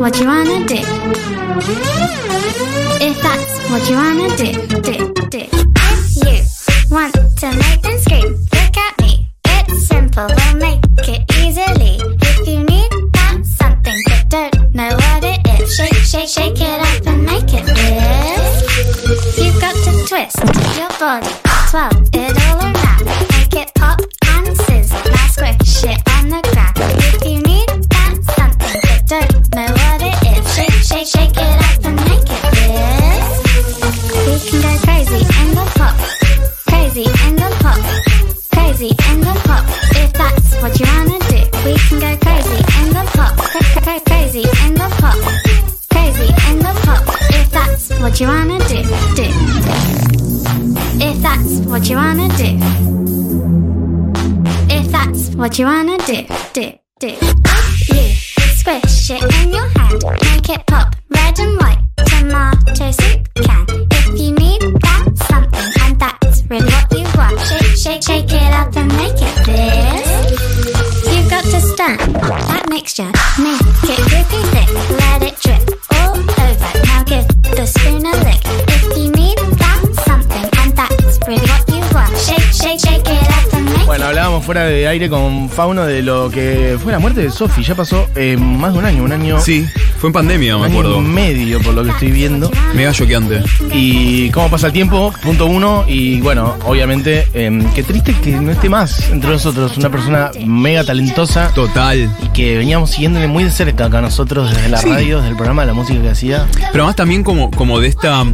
What you wanna do. If that's what you wanna do, do, do. If you want to make them scream, look at me. It's simple, we'll make it easily. If you need that something but don't know what it is, shake, shake, shake it up and make it this. You've got to twist your body, twirl that's what you wanna fuera de aire con Fauno de lo que fue la muerte de Sofi. Ya pasó eh, más de un año, un año. Sí, fue en pandemia, un me año acuerdo. y medio, por lo que estoy viendo. Mega choqueante. Y cómo pasa el tiempo, punto uno. Y bueno, obviamente, eh, qué triste que no esté más entre nosotros. Una persona mega talentosa. Total. Que veníamos siguiéndole muy de cerca acá nosotros desde la Sí. radio, desde el programa, de la música que hacía. Pero además también como, como de esta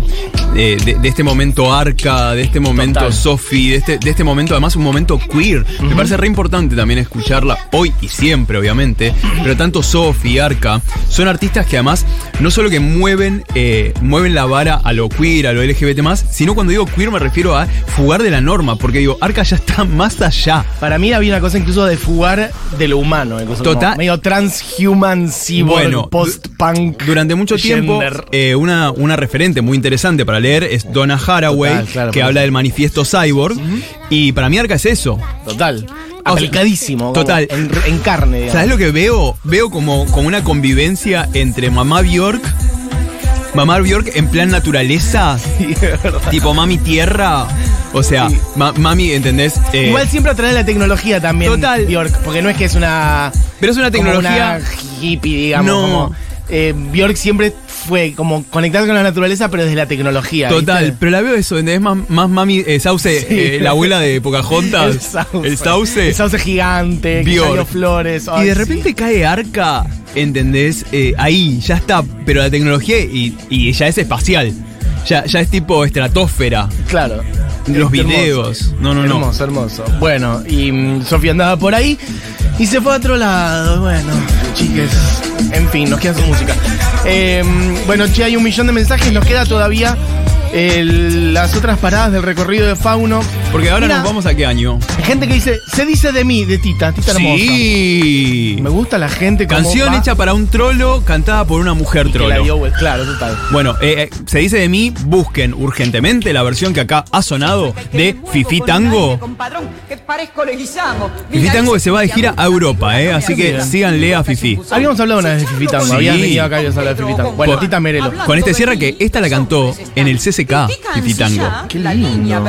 eh, de, de este momento arca, de este momento Total. Sofi, de este, de este momento, además un momento queer. Me parece re importante también escucharla hoy y siempre, obviamente. Pero tanto Sofi, Arca, son artistas que además no solo que mueven, eh, mueven la vara a lo queer, a lo LGBT sino cuando digo queer me refiero a fugar de la norma, porque digo, Arca ya está más allá. Para mí había una cosa incluso de fugar de lo humano. Total. Medio transhuman, cyborg, Bueno, post-punk. Durante mucho tiempo, eh, una, una referente muy interesante para leer es Donna Haraway, Total, claro, que habla del manifiesto cyborg. Y para mí Arca es eso. Total. Aplicadísimo. total. En, en carne, digamos. ¿Sabes lo que veo? Veo como, como una convivencia entre mamá Bjork. Mamá Bjork en plan naturaleza. (laughs) tipo mami tierra. O sea, ma- mami, ¿entendés? Eh, Igual siempre a través de la tecnología también. Total. Bjork, porque no es que es una. Pero es una como tecnología- una hippie, digamos. No. como, eh, Bjork siempre fue como conectada con la naturaleza, pero desde la tecnología. Total, ¿viste? pero la veo eso, ¿entendés? Más, más mami, eh, Sauce, Sí. eh, la abuela de Pocahontas. (laughs) El sauce. El Sauce. El sauce gigante, que flores. Y de sí. repente cae Arca, ¿entendés? Eh, ahí, ya está. Pero la tecnología y, y ya es espacial. Ya, ya es tipo estratosfera. Claro. Los Hermoso. videos. No, no, no. Hermoso, hermoso. Bueno, y mm, Sofía andaba por ahí y se fue a otro lado. Bueno, chiques. En fin, nos queda su música. Eh, bueno, che, hay un millón de mensajes. Nos queda todavía el- las otras paradas del recorrido de Fauno. Porque ahora Mira, nos vamos a qué año. hay Gente que dice, se dice de mí, de Tita, Tita hermosa. Sí. Me gusta la gente como Canción hecha para un trolo, cantada por una mujer que la trolo. dio, vuelta. claro, total. Bueno, eh, eh, se dice de mí, busquen urgentemente la versión que acá ha sonado de Fifi Tango. Fifi Tango que se va de gira a Europa, eh, así que síganle a Fifi. Habíamos hablado una vez de Fifi Tango. Sí. Venido acá y hablado de Fifi Tango. Bueno, Tita Merelo. Con este cierre que esta la cantó en el CCK, Tango. Qué lindo.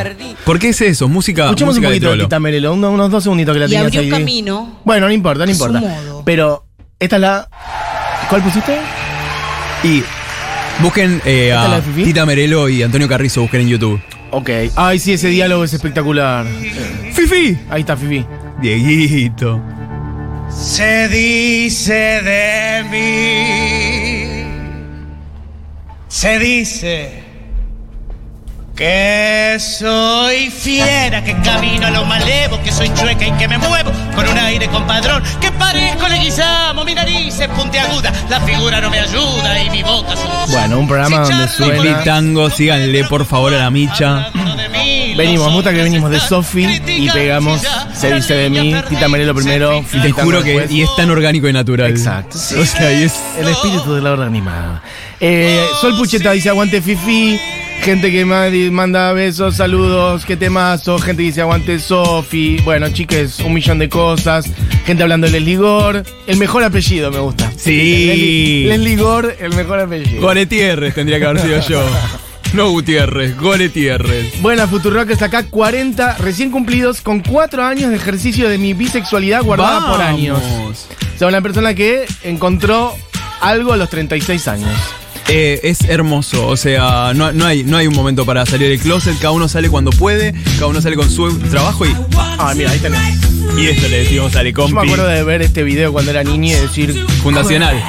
¿Por qué es eso? Música, Escuchemos un música poquito de. Tita Merelo, uno- unos dos segunditos que la Y tenías abrió ahí. camino. Bueno, no importa, no a su importa. modo. Pero esta es la. ¿Cuál pusiste? Y busquen eh, ¿Esta es la a de Fifi? Tita Merelo y Antonio Carrizo, busquen en YouTube. Ok. Ay, sí, ese diálogo es espectacular. Fifi. Ahí está, Fifi. Dieguito. Se dice de mí, se dice que soy fiera, que camino a lo malevo, que soy chueca y que me muevo con un aire compadrón, que parezco leguizamo, mi nariz es puntiaguda, la figura no me ayuda y mi boca sucia. Bueno, un programa donde suena. Tango, síganle por favor a la micha. Venimos, muta que venimos de Sofi y pegamos Se dice de mí, Tita Merelo primero. Y te juro que después. y es tan orgánico y natural. Exacto. O sea, y es. El espíritu de la hora animada. Eh, Sol Pucheta dice aguante Fifi. Gente que ma- manda besos, saludos, qué temazo. Gente que dice aguante Sofi. Bueno, chiques, un millón de cosas. Gente hablando de Leslie Gore. El mejor apellido me gusta. Sí. Leslie, Leslie Gore, el mejor apellido. Goretierres tendría que haber sido yo. No Gutiérrez, Goretierres. Buena Futurockers acá 40 recién cumplidos con 4 años de ejercicio de mi bisexualidad guardada por años. O sea, una persona que encontró algo a los 36 años. Eh, es hermoso, o sea, no, no hay, no hay un momento para salir del closet, cada uno sale cuando puede, cada uno sale con su trabajo y. Ah, mira, ahí tenés. Y esto le decimos a Yo me compi. acuerdo de ver este video cuando era niña y decir. Fundacional.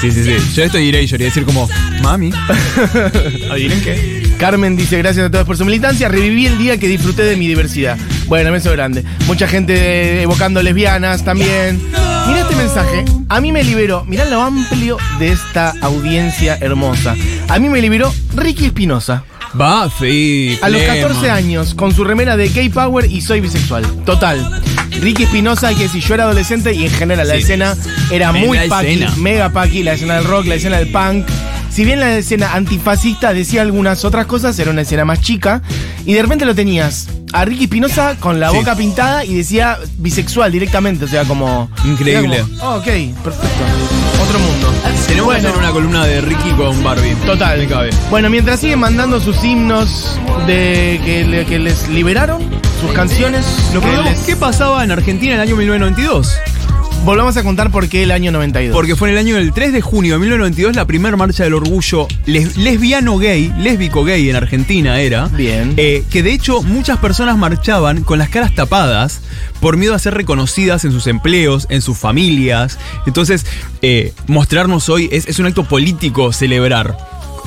Sí, sí, sí. Yo esto diré y yo decir como, mami. (laughs) ¿Adivinen qué? Carmen dice, gracias a todos por su militancia. Reviví el día que disfruté de mi diversidad. Bueno, beso grande. Mucha gente evocando lesbianas también. Mira este mensaje. A mí me liberó, mirá lo amplio de esta audiencia hermosa. A mí me liberó Ricky Espinosa. Buffy. A los Flema. 14 años, con su remera de gay power y soy bisexual. Total. Ricky Espinosa, que si yo era adolescente y en general la Sí. escena era En muy paqui, escena. mega paqui, la escena del rock, la escena del punk. Si bien la escena antifascista decía algunas otras cosas, era una escena más chica. Y de repente lo tenías a Ricky Espinosa con la Sí. boca pintada y decía bisexual directamente, o sea, como. Increíble. como, oh, ok, perfecto. Otro mundo. Tenemos Bueno. que hacer una columna de Ricky con Barbie. Total. Me cabe. Bueno, mientras siguen mandando sus himnos de que, le- que les liberaron, sus canciones, Nos que les- ¿Qué pasaba en Argentina en el año 1992? Volvamos a contar por qué el año 92. Porque fue en el año del 3 de junio de 1992 la primera marcha del orgullo les- lesbiano gay, lésbico gay en Argentina era. Bien. Eh, que de hecho muchas personas marchaban con las caras tapadas por miedo a ser reconocidas en sus empleos, en sus familias. Entonces, eh, mostrarnos hoy es, es un acto político celebrar.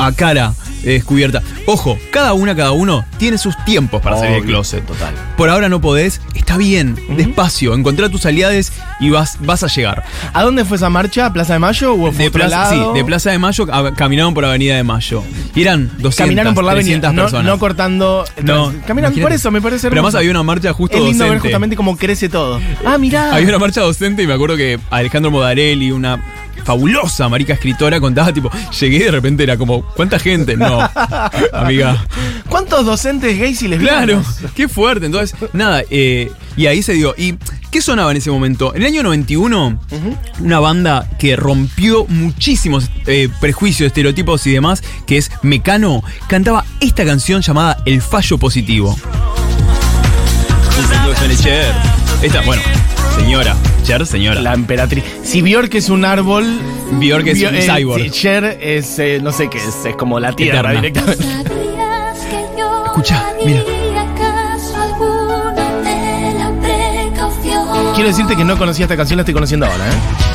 a cara descubierta. Ojo, cada una, cada uno tiene sus tiempos para salir del Obvio, closet. total. Por ahora no podés, está bien, despacio, encontrá tus aliados y vas, vas a llegar. ¿A dónde fue esa marcha? ¿A Plaza de Mayo o fue De otro plaza, sí, de Plaza de Mayo a- caminaron por Avenida de Mayo. Y eran 200, Caminaron por la avenida, 300 no, personas. no cortando. No, Caminaron por eso, me parece Pero hermoso. además había una marcha justo Es lindo ver docente. justamente cómo crece todo. Ah, mirá. Había una marcha docente y me acuerdo que Alejandro Modarelli, una fabulosa marica escritora, contaba tipo, llegué y de repente era como, ¿cuánta gente? No, (laughs) amiga. ¿Cuántos docentes gays y lesbianas? Claro, qué fuerte. Entonces, nada, eh, y ahí se dio. ¿Y qué sonaba en ese momento? En el año 91, una banda que rompió muchísimos eh, prejuicios, estereotipos y demás, que es Mecano, cantaba esta canción llamada El Fallo Positivo. Esta, bueno, señora. Cher, señora. La emperatriz. Si Bjork es un árbol. Bjork es un cyborg. sí, Cher es, eh, no sé qué es, es como la tierra Eterna. directamente. (laughs) Escucha, mira. Quiero decirte que no conocía esta canción, la estoy conociendo ahora, ¿eh?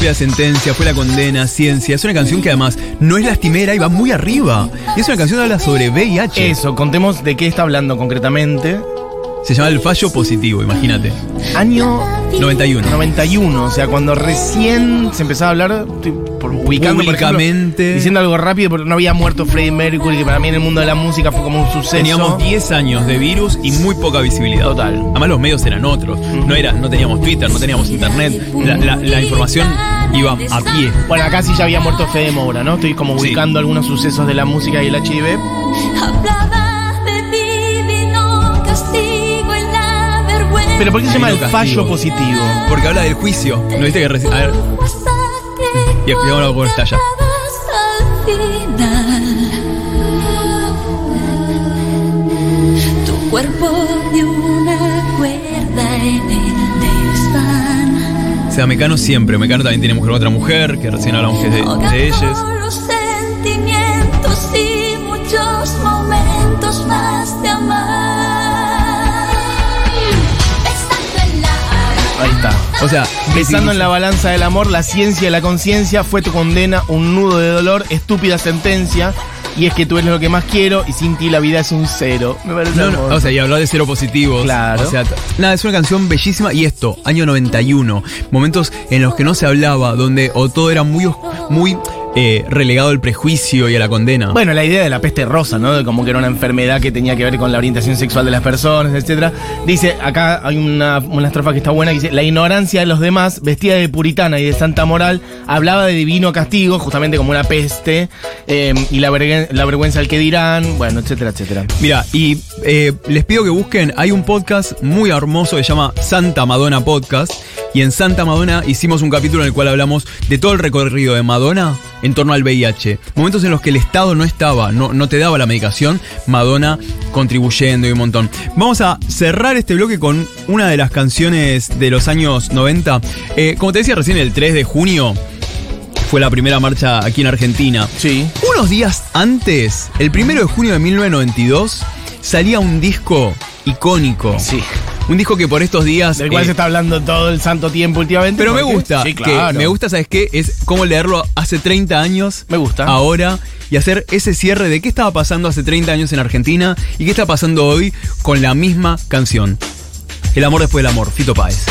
Estúpida sentencia, fue la condena, ciencia. Es una canción que además no es lastimera y va muy arriba. Y es una canción que habla sobre VIH. Eso, contemos de qué está hablando concretamente. Se llama El Fallo Positivo, imagínate. Año 91. 91, o sea, cuando recién se empezaba a hablar, estoy por- ubicando por ejemplo, Públicamente. diciendo algo rápido, porque no había muerto Freddie Mercury, que para mí en el mundo de la música fue como un suceso. Teníamos 10 años de virus y muy poca visibilidad. Total. Además los medios eran otros. No, era, no teníamos Twitter, no teníamos internet. La, la- la información iba a pie. Bueno, acá sí ya había muerto Fede Moura, ¿no? Estoy como Sí. ubicando algunos sucesos de la música y el HIV. Pero ¿por qué se llama el fallo positivo? Porque habla del juicio. ¿No viste que reci- A ver. Y explicamos cómo está ya. Tu cuerpo de una cuerda en el desván. O sea, Mecano siempre. Mecano también tiene mujer con otra mujer, que recién hablamos que es de, de ellas. O sea, Besando en la balanza del amor, la ciencia y la conciencia fue tu condena, un nudo de dolor, estúpida sentencia. Y es que tú eres lo que más quiero y sin ti la vida es un cero. Me parece No, no, o sea, y hablar de cero positivos. Claro. O sea, nada, es una canción bellísima. Y esto, año 91. Momentos en los que no se hablaba, donde o todo era muy, muy eh, relegado al prejuicio y a la condena. Bueno, la idea de la peste rosa, ¿no? De como que era una enfermedad que tenía que ver con la orientación sexual de las personas, etcétera. Dice, acá hay una, una estrofa que está buena que dice, la ignorancia de los demás, vestida de puritana y de santa moral, hablaba de divino castigo, justamente como una peste, eh, y la, vergüen- la vergüenza al que dirán, bueno, etcétera, etcétera. Mira, y eh, les pido que busquen, hay un podcast muy hermoso que se llama Santa Madonna Podcast. Y en Santa Madonna hicimos un capítulo en el cual hablamos de todo el recorrido de Madonna en torno al VIH. Momentos en los que el Estado no estaba, no, no te daba la medicación, Madonna contribuyendo y un montón. Vamos a cerrar este bloque con una de las canciones de los años 90. Eh, como te decía recién, el 3 de junio fue la primera marcha aquí en Argentina. Sí. Unos días antes, el primero de junio de 1992, salía un disco icónico. Sí. Un disco que por estos días. Del cual eh, se está hablando todo el santo tiempo últimamente. pero me gusta, Sí, que claro. me gusta, ¿sabes qué? Es cómo leerlo hace 30 años. Me gusta. Ahora. Y hacer ese cierre de qué estaba pasando hace 30 años en Argentina y qué está pasando hoy con la misma canción. El amor después del amor, Fito Páez.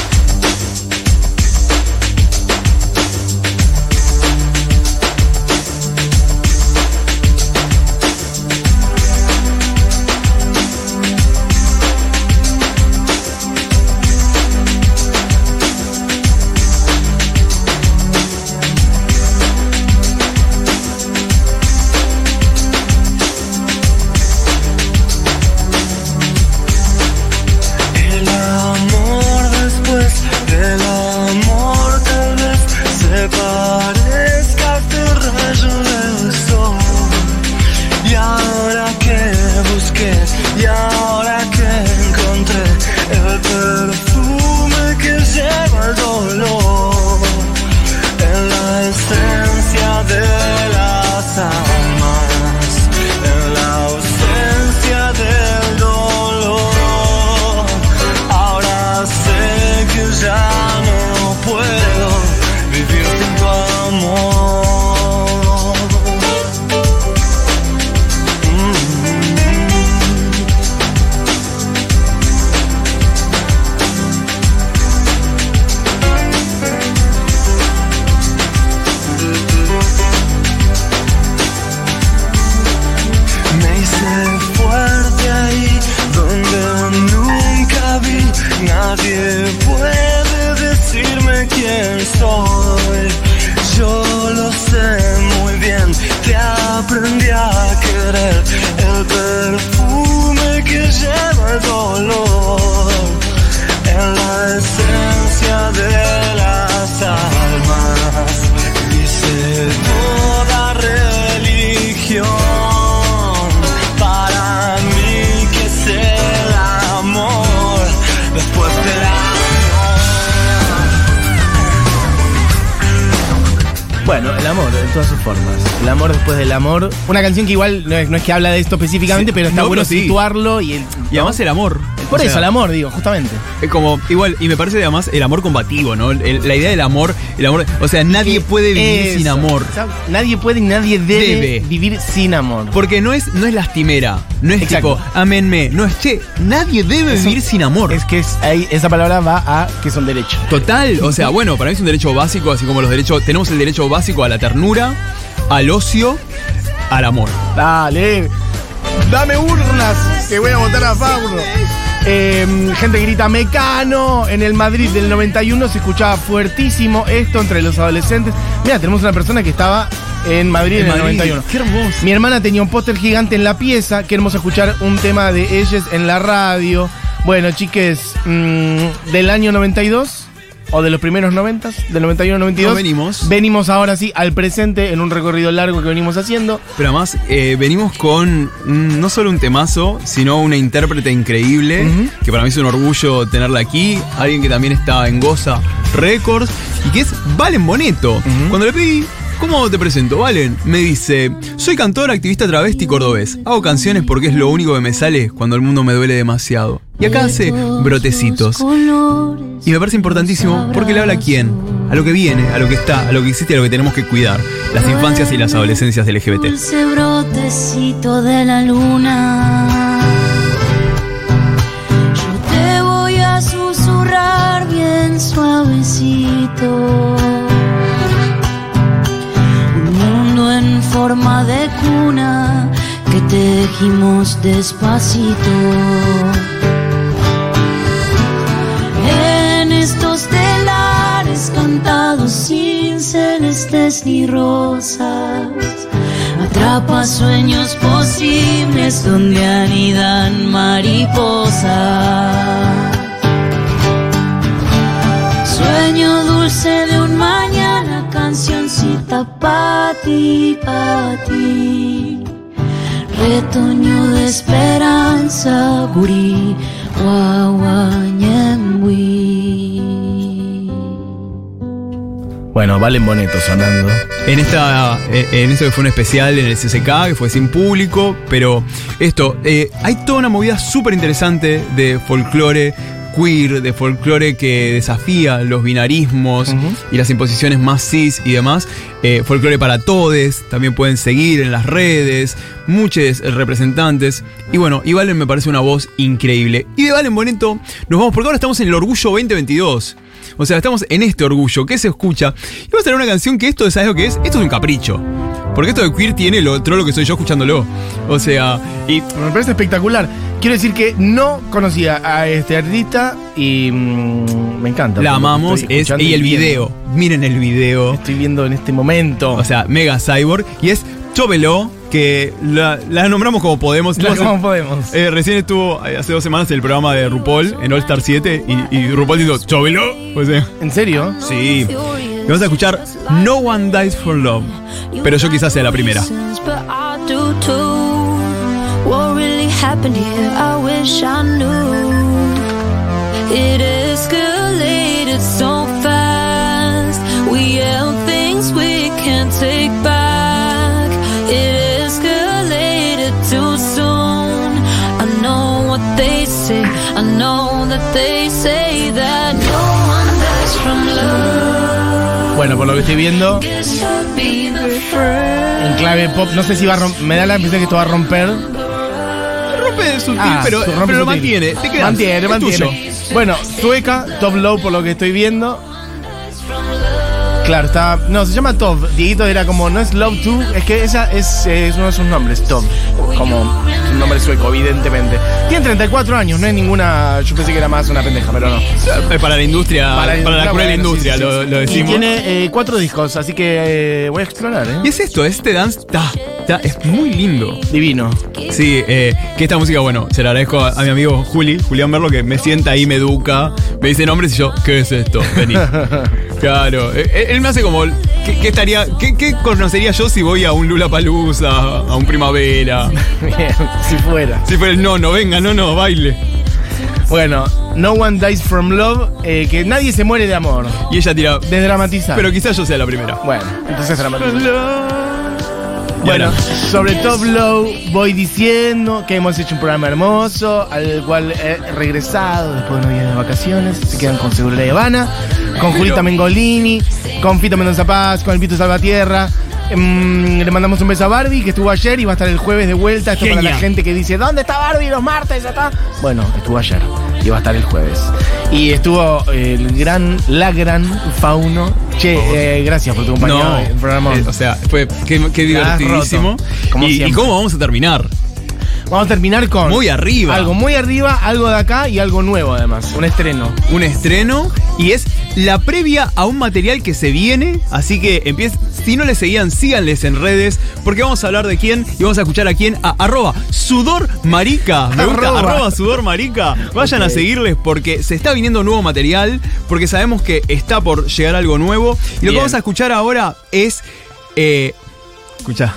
Una canción que igual no es, no es que habla de esto específicamente, Sí, pero está no, bueno pero sí. situarlo y el. Y además el amor. Por O eso, el amor, digo, justamente. Es como, igual, y me parece además el amor combativo, ¿no? El- la idea del amor, el amor. O sea, nadie puede vivir Eso. sin amor. O sea, nadie puede y nadie debe, Debe. vivir sin amor. Porque no es, no es lastimera. No es Exacto. tipo, amenme. No es, che, nadie debe Eso- vivir sin amor. Es que es, ahí, esa palabra va a que son derechos. Total, o sea, bueno, para mí es un derecho básico, así como los derechos. Tenemos el derecho básico a la ternura, al ocio, al amor. Dale. Dame urnas, que voy a votar a favor. Eh, gente que grita Mecano. En el Madrid del 91 se escuchaba fuertísimo esto entre los adolescentes. Mira, tenemos una persona que estaba en Madrid en, En el Madrid, 91. qué hermoso. Mi hermana tenía un póster gigante en la pieza. Queremos escuchar un tema de ellas en la radio. Bueno, chiques, mm, del año 92 o de los primeros 90, del 91 al 92. No venimos. Venimos ahora sí al presente en un recorrido largo que venimos haciendo. Pero además, eh, venimos con mm, no solo un temazo, sino una intérprete increíble, que para mí es un orgullo tenerla aquí. Alguien que también está en Goza Records y que es Valen Boneto. Cuando le pedí, ¿cómo te presento, Valen? Me dice, soy cantor, activista travesti cordobés. Hago canciones porque es lo único que me sale cuando el mundo me duele demasiado. Y acá hace brotecitos. Y me parece importantísimo porque le habla a quién, a lo que viene, a lo que está, a lo que existe, a lo que tenemos que cuidar. Las infancias y las adolescencias LGBT. Dulce brotecito de la luna. Yo te voy a susurrar bien suavecito. Un mundo en forma de cuna que tejimos despacito. Estos telares cantados sin celestes ni rosas, atrapa sueños posibles donde anidan mariposas. Sueño dulce de un mañana, cancioncita pa' ti, pa' ti. Retoño de esperanza, gurí, guaguañemui. Bueno, Valen Boneto sonando. En esta, eh, en esto que fue un especial en el CCK, que fue sin público, pero esto, eh, hay toda una movida súper interesante de folclore queer, de folclore que desafía los binarismos y las imposiciones más cis y demás. Eh, folclore para todes, también pueden seguir en las redes, muchos representantes. Y bueno, y Valen me parece una voz increíble. Y de Valen Boneto nos vamos, porque ahora estamos en el Orgullo 2022. O sea, estamos en este orgullo que se escucha. Y vamos a tener una canción que esto, ¿sabes lo que es? Esto es un capricho. Porque esto de queer tiene lo otro lo que soy yo escuchándolo. O sea, y. Me parece espectacular. Quiero decir que no conocía a este artista y mm, me encanta. La amamos. Es, y el viendo. video. Miren el video. Estoy viendo en este momento. O sea, Mega Cyborg. Y es Chovelo, que la, la nombramos como podemos. La (laughs) hace- como podemos. eh, recién estuvo eh, hace dos semanas en el programa de RuPaul en All Star 7 y, y RuPaul dijo Chovelo. ¿En serio? sí. Y vamos a escuchar No One Dies for Love. Pero yo quizás sea la primera. Happened here? I wish I knew. It escalated so fast. We yelled things we can't take back. It escalated too soon. I know what they say. I know that they say that no one dies from love. Bueno, por lo que estoy viendo, en clave pop, no sé si va a romper. Me da la impresión que esto va a romper. Rompe sutil, Ah, pero, lo mantiene. Te quedas. Mantiene, Es mantiene. tuyo. Bueno, sueca, top low por lo que estoy viendo. Claro, está. No, se llama Top. Dieguito era como, no es Love 2, es que esa es, es uno de sus nombres, Top. Como un nombre sueco, evidentemente. Tiene 34 años, no es ninguna. Yo pensé que era más una pendeja, pero no. Eh, Para la industria, para, la cruel industria, sí, sí, lo, sí. lo Y decimos. tiene eh, cuatro discos, así que eh, voy a explorar, ¿eh? Y es esto, este dance está, está- es muy lindo. Divino. Sí, eh, que esta música, bueno, se la agradezco a, a mi amigo Juli, Julián Merlo, que me sienta ahí, me educa, me dice nombres y yo, ¿qué es esto? Vení. (laughs) claro, eh, eh, él me hace como, ¿qué, qué estaría, qué, qué conocería yo si voy a un Lula Palusa, a un Primavera? (laughs) Bien, si fuera. Si fuera el no, no, venga, no, no, baile. Bueno, No One Dies From Love, eh, que nadie se muere de amor. Y ella tira, Desdramatizar. pero quizás yo sea la primera. Bueno, entonces dramatizar. Y Bueno, sobre Top Low voy diciendo que hemos hecho un programa hermoso, al cual he regresado después de unos días de vacaciones. Se quedan con Seguridad de Habana, con Julita Mengolini, con Fito Mendoza Paz, con el Pito Salvatierra. Mm, le mandamos un beso a Barbie, que estuvo ayer y va a estar el jueves de vuelta. Esto para la gente que dice, ¿dónde está Barbie los martes? Acá? Bueno, estuvo ayer y va a estar el jueves. Y estuvo el gran, la gran Fauno. Che, eh, gracias por tu compañía. no, en el programa. eh, o sea, fue qué, divertidísimo. y, cómo vamos a terminar? Vamos a terminar con. Muy arriba. Algo muy arriba, algo de acá y algo nuevo además. Un estreno. un estreno y es la previa a un material que se viene. Así que empieza, si no le seguían, síganles en redes. Porque vamos a hablar de quién y vamos a escuchar a quién. A arroba sudor marica. Me gusta, Arroba. arroba sudor marica. Vayan a seguirles porque se está viniendo nuevo material. Porque sabemos que está por llegar algo nuevo. Y lo que vamos a escuchar ahora es. Eh, escucha.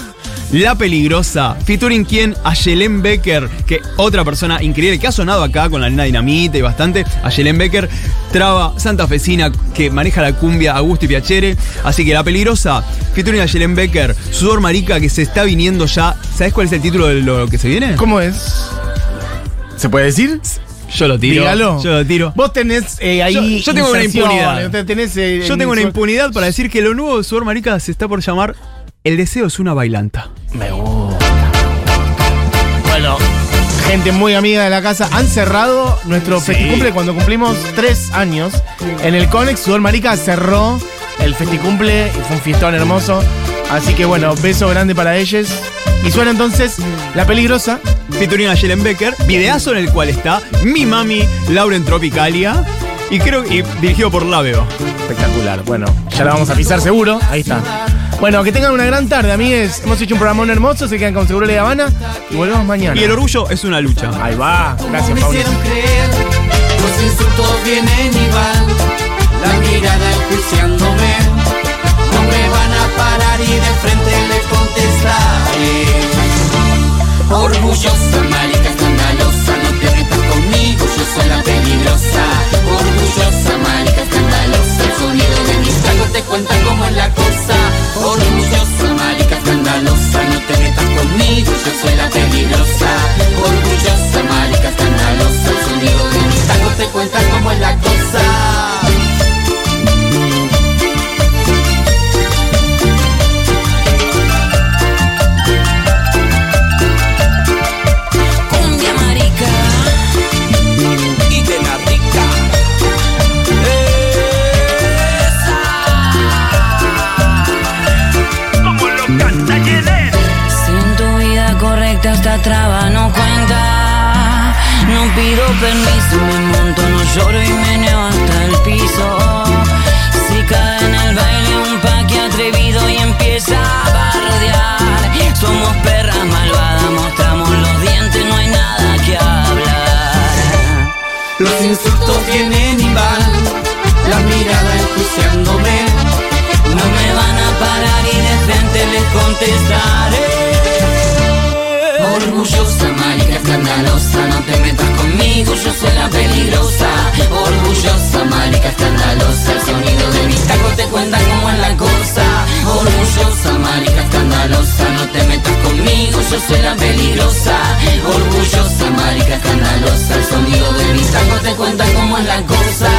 La Peligrosa, featuring quien Ayelen Becker, que otra persona increíble que ha sonado acá con la nena dinamita y bastante. Ayelen Becker, traba santafesina que maneja la cumbia Augusto y Piacere. Así que La Peligrosa, featuring Ayelen Becker, Sudor Marica que se está viniendo ya. ¿Sabes cuál es el título de lo que se viene? ¿Cómo es? ¿Se puede decir? Yo lo tiro. Dígalo. Yo lo tiro. Vos tenés eh, ahí. Yo- yo tengo una impunidad. Tenés, eh, Yo tengo una impunidad para decir que lo nuevo de Sudor Marica se está por llamar El deseo es una bailanta. Me gusta. Bueno, gente muy amiga de la casa, han cerrado nuestro Sí. festicumple cuando cumplimos tres años. En el Conex, Sudor Marica cerró el festicumple y fue un fiestón hermoso. Así que bueno, beso grande para ellos. Y suena entonces La Peligrosa. featuring a Jelen Becker, videazo en el cual está mi mami Lauren Tropicalia y creo y dirigido por Laveo. Espectacular. Bueno, ya la vamos a pisar seguro. Ahí está. Bueno, que tengan una gran tarde, amigues. Hemos hecho un programa hermoso, se quedan con Seguro de Habana y volvemos mañana. Y el orgullo es una lucha. Ahí va. Gracias, me Paula. hicieron creer, los insultos vienen y van, la mirada enjuiciándome, no me van a parar y de frente le contestaré. Orgullosa, marica escandalosa, no te metas conmigo, yo soy la peligrosa. Orgullosa, marica escandalosa, el sonido de mis tragos te cuenta cómo es la cosa. Orgullosa, marica escandalosa, no te metas conmigo, yo soy la peligrosa. Orgullosa, marica escandalosa, el sonido de tragos te cuenta cómo es la cosa. Cuenta cómo es la cosa. Orgullosa, marica escandalosa, no te metas conmigo, yo soy la peligrosa. Orgullosa, marica escandalosa, el sonido de mis tacos te cuenta cómo es la cosa.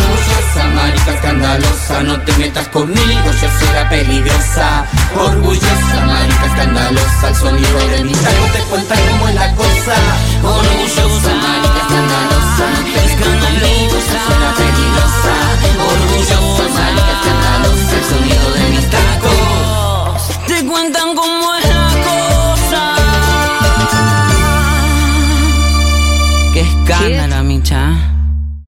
Orgullosa, marica escandalosa, no te metas conmigo, yo soy la peligrosa. Orgullosa, marica escandalosa, el sonido de mis tacos te cuenta cómo es la cosa. Orgullosa, marica escandalosa, no te metas conmigo, orgulloso sale cantando el sonido de mis tacos. Te cuentan cómo es la cosa. Qué escándalo, micha.